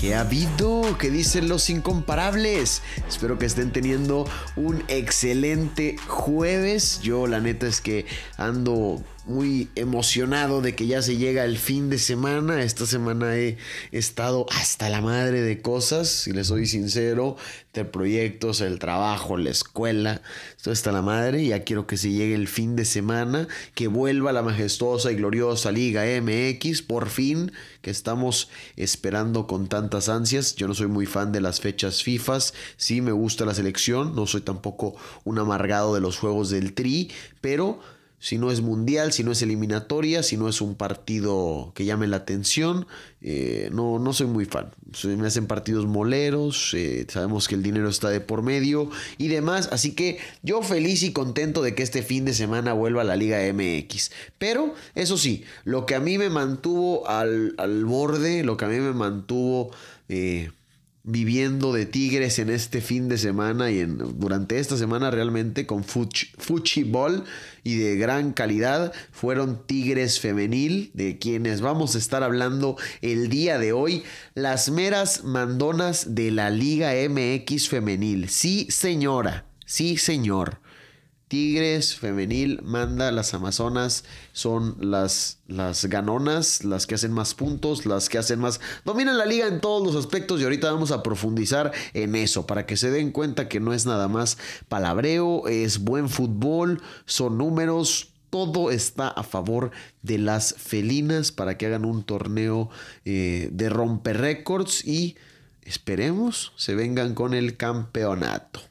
¿Qué ha habido? ¿Qué dicen los incomparables? Espero que estén teniendo un excelente jueves. Yo la neta es que ando muy emocionado de que ya se llega el fin de semana. Esta semana he estado hasta la madre de cosas, si les soy sincero, de proyectos, el trabajo, la escuela, esto está la madre. Ya quiero que se llegue el fin de semana, que vuelva la majestuosa y gloriosa Liga MX, por fin, que estamos esperando con tantas ansias. Yo no soy muy fan de las fechas FIFAs, sí me gusta la selección, no soy tampoco un amargado de los juegos del Tri, pero si no es mundial, si no es eliminatoria, si no es un partido que llame la atención, eh, no, no soy muy fan. Me hacen partidos moleros, eh, sabemos que el dinero está de por medio y demás, así que yo feliz y contento de que este fin de semana vuelva a la Liga MX. Pero eso sí, lo que a mí me mantuvo al, al borde, lo que a mí me mantuvo... Eh, viviendo de Tigres en este fin de semana y en, durante esta semana realmente con Fuchibol y de gran calidad fueron Tigres femenil de quienes vamos a estar hablando el día de hoy las meras mandonas de la Liga MX femenil. Sí señora sí señor Tigres femenil manda, las Amazonas son las, las ganonas, las que hacen más puntos, las que hacen más... Dominan la liga en todos los aspectos y ahorita vamos a profundizar en eso para que se den cuenta que no es nada más palabreo, es buen fútbol, son números, todo está a favor de las felinas para que hagan un torneo eh, de romper récords y esperemos se vengan con el campeonato.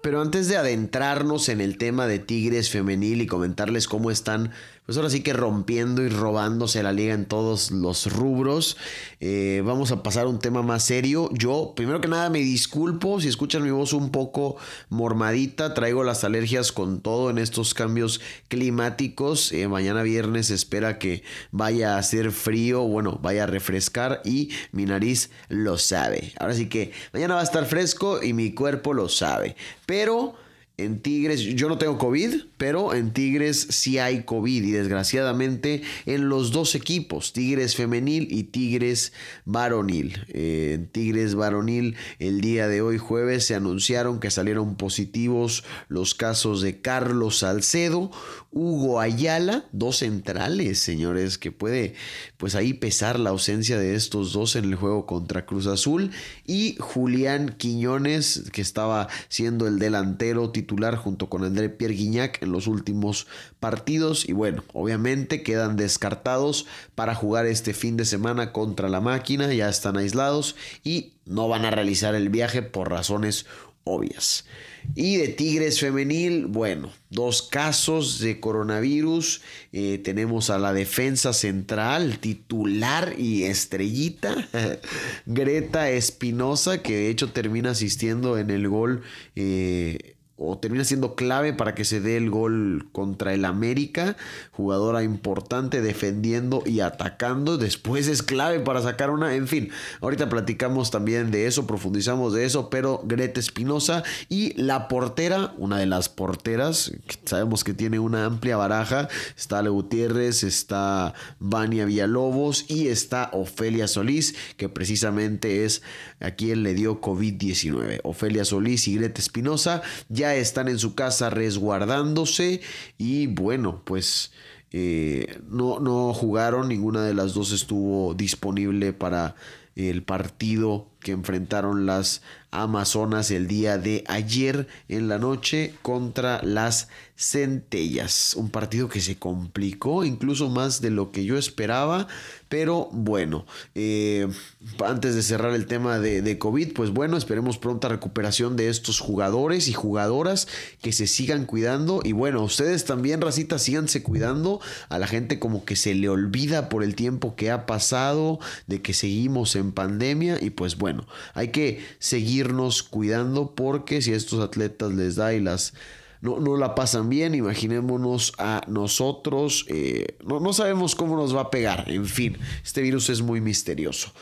Pero antes de adentrarnos en el tema de Tigres femenil y comentarles cómo están pues ahora sí que rompiendo y robándose la liga en todos los rubros. Eh, vamos a pasar a un tema más serio. Yo, primero que nada, me disculpo si escuchan mi voz un poco mormadita. Traigo las alergias con todo en estos cambios climáticos. Eh, mañana viernes espera que vaya a hacer frío, bueno, vaya a refrescar y mi nariz lo sabe. Ahora sí que mañana va a estar fresco y mi cuerpo lo sabe. Pero... En Tigres, yo no tengo COVID, pero en Tigres sí hay COVID y desgraciadamente en los dos equipos, Tigres femenil y Tigres varonil. Eh, en Tigres varonil el día de hoy jueves se anunciaron que salieron positivos los casos de Carlos Salcedo, Hugo Ayala, dos centrales, señores, que puede pues ahí pesar la ausencia de estos dos en el juego contra Cruz Azul y Julián Quiñones, que estaba siendo el delantero titular junto con André Pierre Guignac en los últimos partidos y bueno, obviamente quedan descartados para jugar este fin de semana contra la máquina, ya están aislados y no van a realizar el viaje por razones obvias. Y de Tigres femenil, bueno, dos casos de coronavirus. Eh, tenemos a la defensa central, titular y estrellita, Greta Espinosa, que de hecho termina asistiendo en el gol. Eh, o termina siendo clave para que se dé el gol contra el América. Jugadora importante defendiendo y atacando. Después es clave para sacar una. En fin, ahorita platicamos también de eso, profundizamos de eso. Pero Greta Espinosa y la portera, una de las porteras, sabemos que tiene una amplia baraja. Está Ale Gutiérrez, está Vania Villalobos y está Ofelia Solís, que precisamente es a quien le dio COVID-19. Ofelia Solís y Greta Espinosa ya están en su casa resguardándose y bueno, pues eh, no, no jugaron, ninguna de las dos estuvo disponible para el partido que enfrentaron las Amazonas el día de ayer en la noche contra las Centellas. Un partido que se complicó incluso más de lo que yo esperaba. Pero bueno, eh, antes de cerrar el tema de, de, COVID, pues bueno, esperemos pronta recuperación de estos jugadores y jugadoras que se sigan cuidando. Y bueno, ustedes también, racita, síganse cuidando. A la gente como que se le olvida por el tiempo que ha pasado, de que seguimos en pandemia. Y pues bueno, hay que seguirnos cuidando porque si a estos atletas les da y las no, no la pasan bien, imaginémonos a nosotros, eh, no, no sabemos cómo nos va a pegar, en fin, este virus es muy misterioso.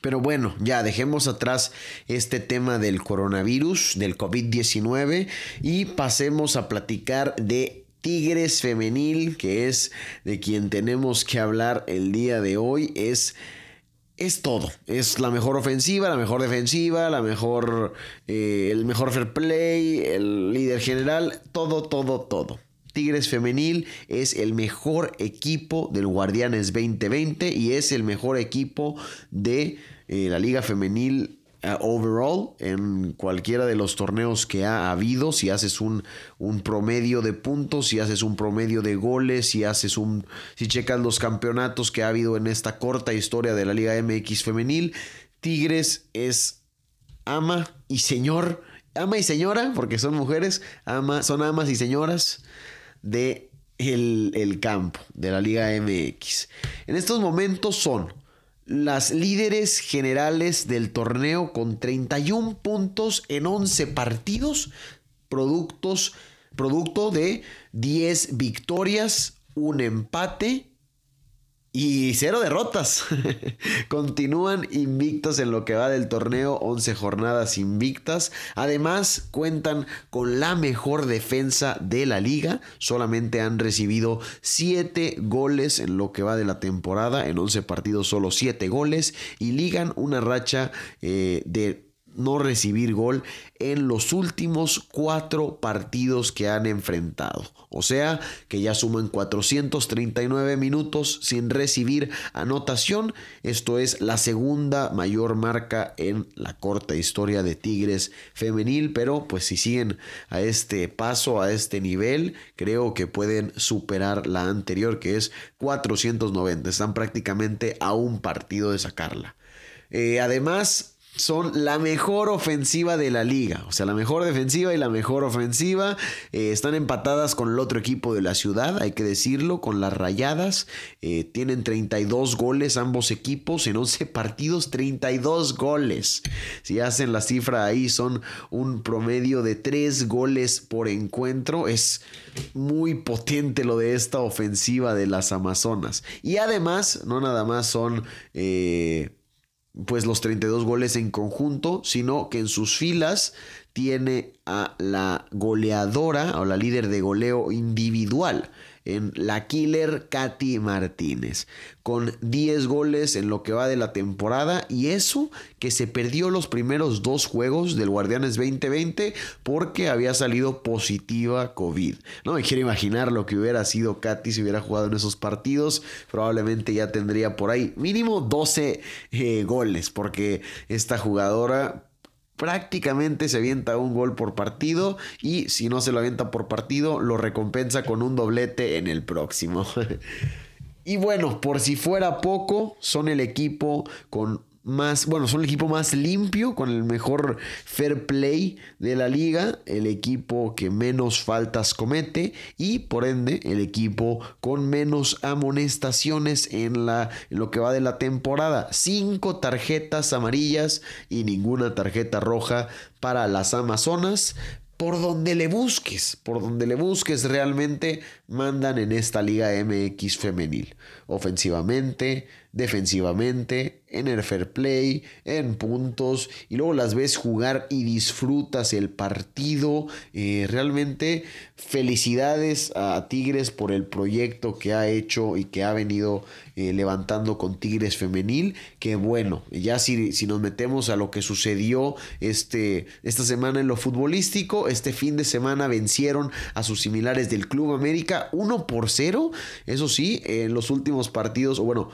Pero bueno, ya dejemos atrás este tema del coronavirus, del COVID-19 y pasemos a platicar de Tigres Femenil, que es de quien tenemos que hablar el día de hoy. Es es todo. Es la mejor ofensiva, la mejor defensiva, la mejor, eh, el mejor fair play, el líder general, todo, todo, todo. Tigres Femenil es el mejor equipo del Guardianes 2020 y es el mejor equipo de eh, la Liga Femenil overall en cualquiera de los torneos que ha habido, si haces un, promedio de puntos, si haces un promedio de goles, si haces un, si checas los campeonatos que ha habido en esta corta historia de la Liga MX femenil, Tigres es ama y señor, ama y señora, porque son mujeres, ama, son amas y señoras de el campo de la Liga MX. En estos momentos son las líderes generales del torneo con 31 puntos en 11 partidos, productos, producto de 10 victorias, un empate y cero derrotas. Continúan invictos en lo que va del torneo, 11 jornadas invictas. Además, cuentan con la mejor defensa de la liga. Solamente han recibido 7 goles en lo que va de la temporada. En 11 partidos solo 7 goles. Y ligan una racha eh, de no recibir gol en los últimos cuatro partidos que han enfrentado. O sea que ya suman 439 minutos sin recibir anotación. Esto es la segunda mayor marca en la corta historia de Tigres femenil. Pero pues si siguen a este paso, a este nivel, creo que pueden superar la anterior que es 490. Están prácticamente a un partido de sacarla. Eh, además, son la mejor ofensiva de la liga. O sea, la mejor defensiva y la mejor ofensiva. Eh, están empatadas con el otro equipo de la ciudad, hay que decirlo, con las rayadas. Eh, tienen 32 goles ambos equipos en 11 partidos, 32 goles. Si hacen la cifra ahí, son un promedio de 3 goles por encuentro. Es muy potente lo de esta ofensiva de las Amazonas. Y además, no nada más son... Eh, pues los 32 goles en conjunto, sino que en sus filas tiene a la goleadora o la líder de goleo individual en la killer Katy Martínez, con 10 goles en lo que va de la temporada y eso que se perdió los primeros dos juegos del Guardianes 2020 porque había salido positiva COVID. No me quiero imaginar lo que hubiera sido Katy si hubiera jugado en esos partidos, probablemente ya tendría por ahí mínimo 12 eh, goles porque esta jugadora prácticamente se avienta un gol por partido y si no se lo avienta por partido lo recompensa con un doblete en el próximo. y bueno, por si fuera poco, son el equipo con más, bueno, son el equipo más limpio, con el mejor fair play de la liga, el equipo que menos faltas comete y por ende el equipo con menos amonestaciones en, la, en lo que va de la temporada. Cinco tarjetas amarillas y ninguna tarjeta roja para las Amazonas por donde le busques, por donde le busques realmente mandan en esta Liga MX femenil. Ofensivamente, defensivamente, en el fair play, en puntos, y luego las ves jugar y disfrutas el partido. Eh, realmente felicidades a Tigres por el proyecto que ha hecho y que ha venido eh, levantando con Tigres femenil. Que bueno, ya si, si nos metemos a lo que sucedió este, esta semana en lo futbolístico, este fin de semana vencieron a sus similares del Club América 1 por 0. Eso sí, en los últimos partidos, o bueno,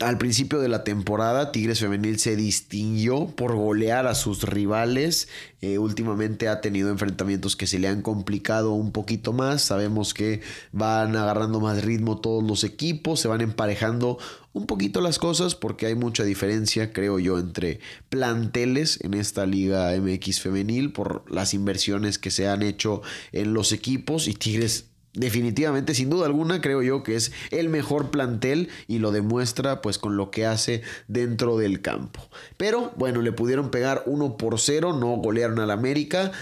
al principio de la temporada, Tigres Femenil se distinguió por golear a sus rivales. Eh, últimamente ha tenido enfrentamientos que se le han complicado un poquito más. Sabemos que van agarrando más ritmo todos los equipos, se van emparejando un poquito las cosas porque hay mucha diferencia, creo yo, entre planteles en esta Liga MX Femenil por las inversiones que se han hecho en los equipos y Tigres definitivamente, sin duda alguna, creo yo que es el mejor plantel y lo demuestra pues con lo que hace dentro del campo. Pero bueno, le pudieron pegar 1 por 0, no golearon al América.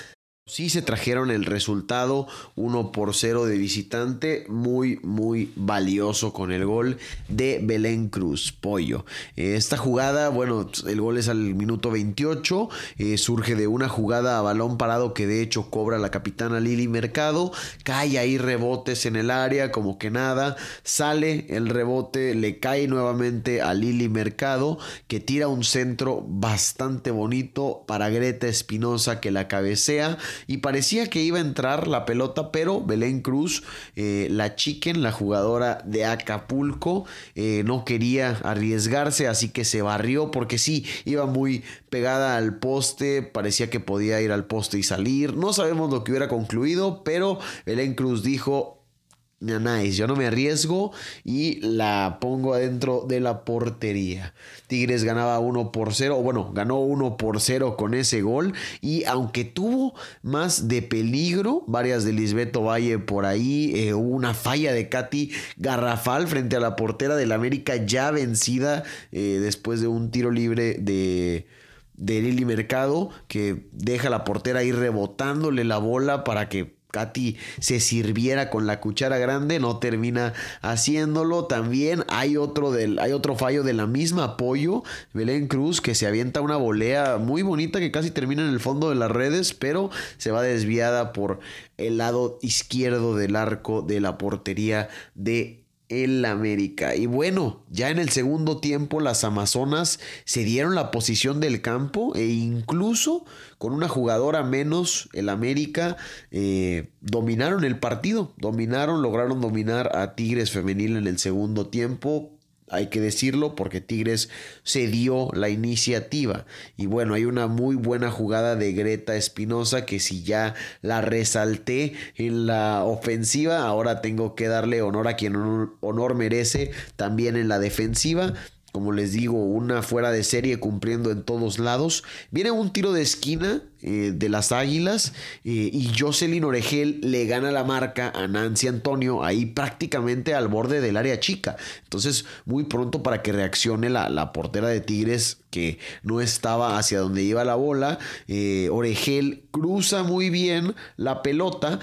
Sí se trajeron el resultado 1 por 0 de visitante, muy muy valioso con el gol de Belén Cruz, Pollo. Esta jugada, bueno, el gol es al minuto 28, eh, surge de una jugada a balón parado que de hecho cobra la capitana Lili Mercado, cae ahí rebotes en el área como que nada, sale el rebote, le cae nuevamente a Lili Mercado que tira un centro bastante bonito para Greta Espinosa que la cabecea y parecía que iba a entrar la pelota, pero Belén Cruz, eh, la chiquen, la jugadora de Acapulco, eh, no quería arriesgarse, así que se barrió porque sí, iba muy pegada al poste, parecía que podía ir al poste y salir, no sabemos lo que hubiera concluido, pero Belén Cruz dijo, Nice, yo no me arriesgo y la pongo adentro de la portería. Tigres ganaba 1 por 0, bueno, ganó 1 por 0 con ese gol y aunque tuvo más de peligro, varias de Lisbeto Valle por ahí, eh, hubo una falla de Katy Garrafal frente a la portera del América ya vencida eh, después de un tiro libre de de Lili Mercado que deja la portera ahí rebotándole la bola para que Katy se sirviera con la cuchara grande, no termina haciéndolo. También hay otro, del, hay otro fallo de la misma apoyo, Belén Cruz, que se avienta una volea muy bonita que casi termina en el fondo de las redes, pero se va desviada por el lado izquierdo del arco de la portería de el América. Y bueno, ya en el segundo tiempo las Amazonas se dieron la posición del campo e incluso con una jugadora menos, el América eh, dominaron el partido, dominaron, lograron dominar a Tigres femenil en el segundo tiempo hay que decirlo, porque Tigres se dio la iniciativa. Y bueno, hay una muy buena jugada de Greta Espinosa que si ya la resalté en la ofensiva, ahora tengo que darle honor a quien honor, merece también en la defensiva como les digo, una fuera de serie cumpliendo en todos lados. Viene un tiro de esquina eh, de las Águilas eh, y Jocelyn Oregel le gana la marca a Nancy Antonio ahí prácticamente al borde del área chica. Entonces, muy pronto para que reaccione la, la portera de Tigres que no estaba hacia donde iba la bola. Eh, Oregel cruza muy bien la pelota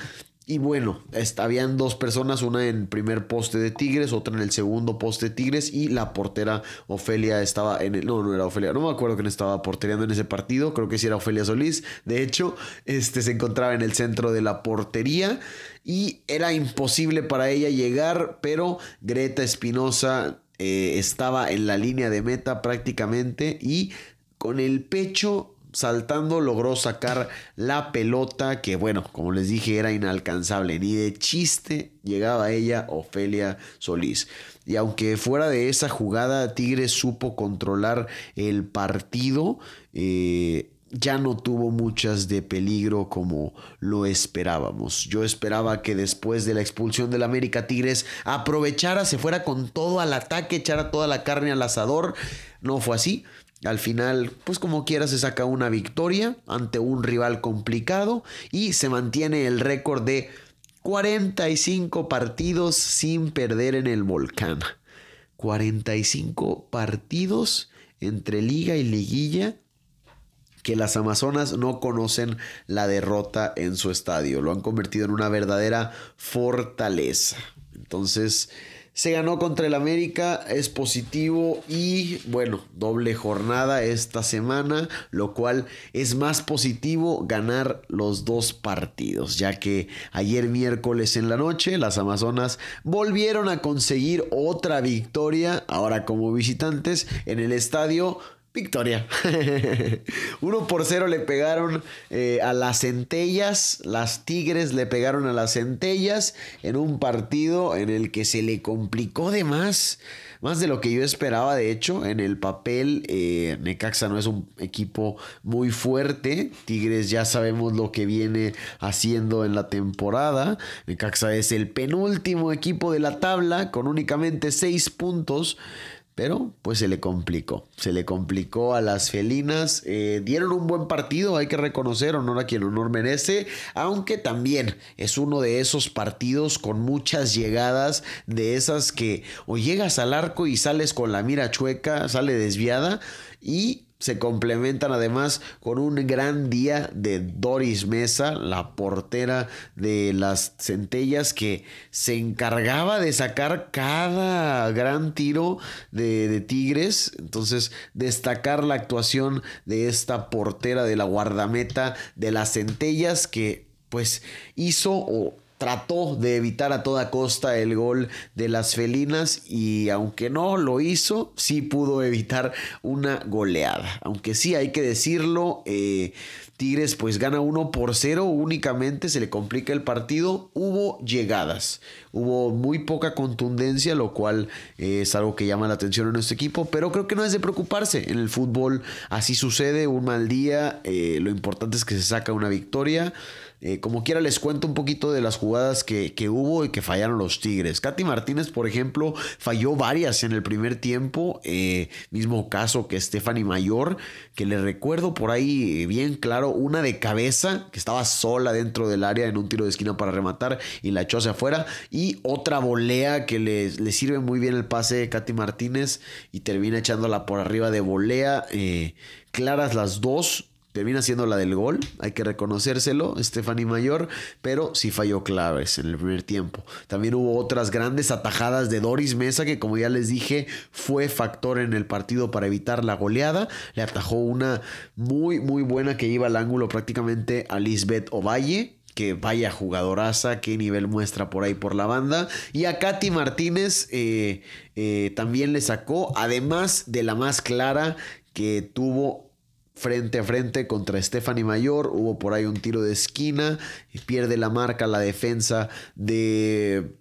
y bueno, habían dos personas, una en primer poste de Tigres, otra en el segundo poste de Tigres y la portera Ofelia estaba en el... No, no era Ofelia, no me acuerdo quién estaba portereando en ese partido, creo que sí era Ofelia Solís. De hecho, este se encontraba en el centro de la portería y era imposible para ella llegar, pero Greta Espinosa eh, estaba en la línea de meta prácticamente y con el pecho saltando logró sacar la pelota que bueno, como les dije era inalcanzable, ni de chiste llegaba ella Ofelia Solís. Y aunque fuera de esa jugada Tigres supo controlar el partido, eh, ya no tuvo muchas de peligro como lo esperábamos. Yo esperaba que después de la expulsión del América Tigres aprovechara, se fuera con todo al ataque, echara toda la carne al asador. No fue así. Al final, pues como quiera, se saca una victoria ante un rival complicado y se mantiene el récord de 45 partidos sin perder en el volcán. 45 partidos entre liga y liguilla que las Amazonas no conocen la derrota en su estadio. Lo han convertido en una verdadera fortaleza. Entonces, se ganó contra el América, es positivo y bueno, doble jornada esta semana, lo cual es más positivo ganar los dos partidos, ya que ayer miércoles en la noche las Amazonas volvieron a conseguir otra victoria, ahora como visitantes en el estadio Victoria. 1 por 0 le pegaron eh, a las centellas. Las Tigres le pegaron a las centellas en un partido en el que se le complicó de más más de lo que yo esperaba. De hecho, en el papel, eh, Necaxa no es un equipo muy fuerte. Tigres ya sabemos lo que viene haciendo en la temporada. Necaxa es el penúltimo equipo de la tabla con únicamente seis puntos. Pero pues se le complicó, se le complicó a las felinas. Eh, dieron un buen partido, hay que reconocer, honor a quien honor merece, aunque también es uno de esos partidos con muchas llegadas, de esas que o llegas al arco y sales con la mira chueca, sale desviada y se complementan además con un gran día de Doris Mesa, la portera de las centellas que se encargaba de sacar cada gran tiro de, Tigres. Entonces, destacar la actuación de esta portera de la guardameta de las centellas que pues hizo o trató de evitar a toda costa el gol de las felinas y aunque no lo hizo, sí pudo evitar una goleada. Aunque sí hay que decirlo, eh, Tigres pues gana 1 por 0 únicamente, se le complica el partido, hubo llegadas, hubo muy poca contundencia, lo cual eh, es algo que llama la atención en nuestro equipo, pero creo que no es de preocuparse, en el fútbol así sucede, un mal día, eh, lo importante es que se saca una victoria. Eh, como quiera les cuento un poquito de las jugadas que, hubo y que fallaron los Tigres. Katy Martínez, por ejemplo, falló varias en el primer tiempo. Eh, mismo caso que Stephanie Mayor, que le recuerdo por ahí eh, bien claro, una de cabeza, que estaba sola dentro del área en un tiro de esquina para rematar y la echó hacia afuera. Y otra volea que le, le sirve muy bien el pase de Katy Martínez y termina echándola por arriba de volea. claras las dos termina siendo la del gol, hay que reconocérselo, Stephanie Mayor, pero sí falló claves en el primer tiempo. También hubo otras grandes atajadas de Doris Mesa, que como ya les dije, fue factor en el partido para evitar la goleada. Le atajó una muy, muy buena que iba al ángulo prácticamente a Lisbeth Ovalle que vaya jugadoraza, qué nivel muestra por ahí por la banda. Y a Katy Martínez eh, eh, también le sacó, además de la más clara que tuvo frente a frente contra Stephanie Mayor. Hubo por ahí un tiro de esquina. Pierde la marca la defensa de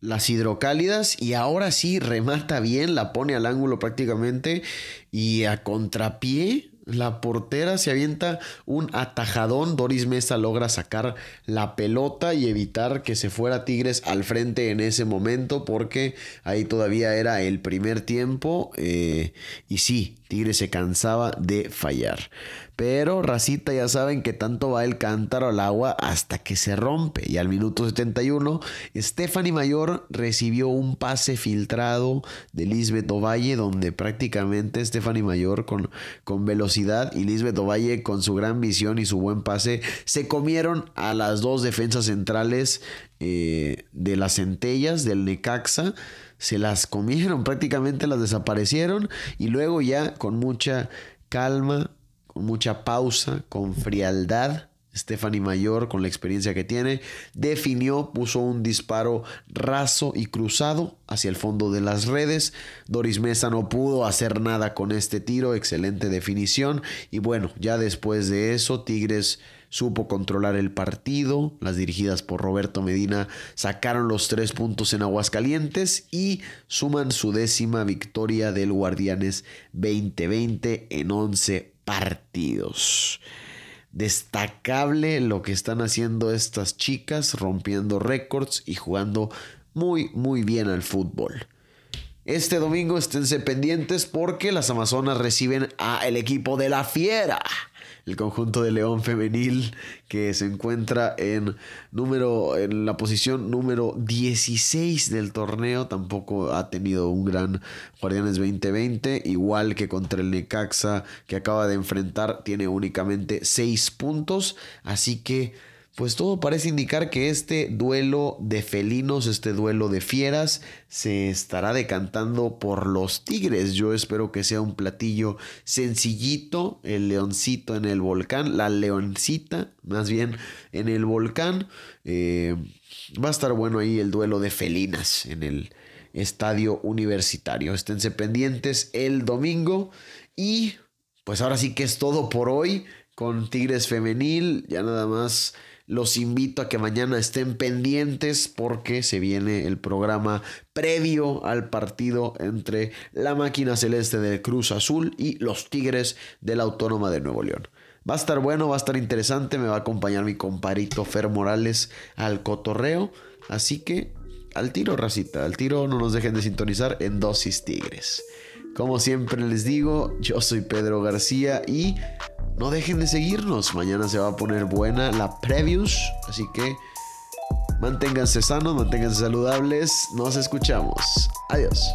las hidrocálidas. Y ahora sí remata bien. La pone al ángulo prácticamente. Y a contrapié la portera se avienta un atajadón. Doris Mesa logra sacar la pelota y evitar que se fuera Tigres al frente en ese momento porque ahí todavía era el primer tiempo. Eh, y sí, Tigres se cansaba de fallar. Pero Racita ya saben que tanto va el cántaro al agua hasta que se rompe. Y al minuto 71, Stephanie Mayor recibió un pase filtrado de Lisbeth Ovalle, donde prácticamente Stephanie Mayor con, con velocidad y Lisbeth Ovalle con su gran visión y su buen pase se comieron a las dos defensas centrales eh, de las centellas del Necaxa se las comieron, prácticamente las desaparecieron y luego ya con mucha calma con mucha pausa, con frialdad. Stephanie Mayor, con la experiencia que tiene, definió, puso un disparo raso y cruzado hacia el fondo de las redes. Doris Mesa no pudo hacer nada con este tiro, excelente definición. Y bueno, ya después de eso, Tigres supo controlar el partido. Las dirigidas por Roberto Medina sacaron los tres puntos en Aguascalientes y suman su décima victoria del Guardianes 2020 en 11 partidos. Destacable lo que están haciendo estas chicas, rompiendo récords y jugando muy, muy bien al fútbol. Este domingo esténse pendientes porque las Amazonas reciben a el equipo de la Fiera el conjunto de León femenil que se encuentra en número en la posición número 16 del torneo, tampoco ha tenido un gran Guardianes 2020, igual que contra el Necaxa que acaba de enfrentar, tiene únicamente 6 puntos, así que pues todo parece indicar que este duelo de felinos, este duelo de fieras, se estará decantando por los tigres. Yo espero que sea un platillo sencillito, el leoncito en el volcán, la leoncita más bien en el volcán. Eh, va a estar bueno ahí el duelo de felinas en el estadio universitario. Esténse pendientes el domingo y pues ahora sí que es todo por hoy con Tigres Femenil. Ya nada más Los invito a que mañana estén pendientes porque se viene el programa previo al partido entre la máquina celeste del Cruz Azul y los Tigres de la Autónoma de Nuevo León. Va a estar bueno, va a estar interesante, me va a acompañar mi comparito Fer Morales al cotorreo, así que al tiro, racita, al tiro no nos dejen de sintonizar en Dosis Tigres. Como siempre les digo, yo soy Pedro García y no dejen de seguirnos. Mañana se va a poner buena la previews. Así que manténganse sanos, manténganse saludables. Nos escuchamos. Adiós.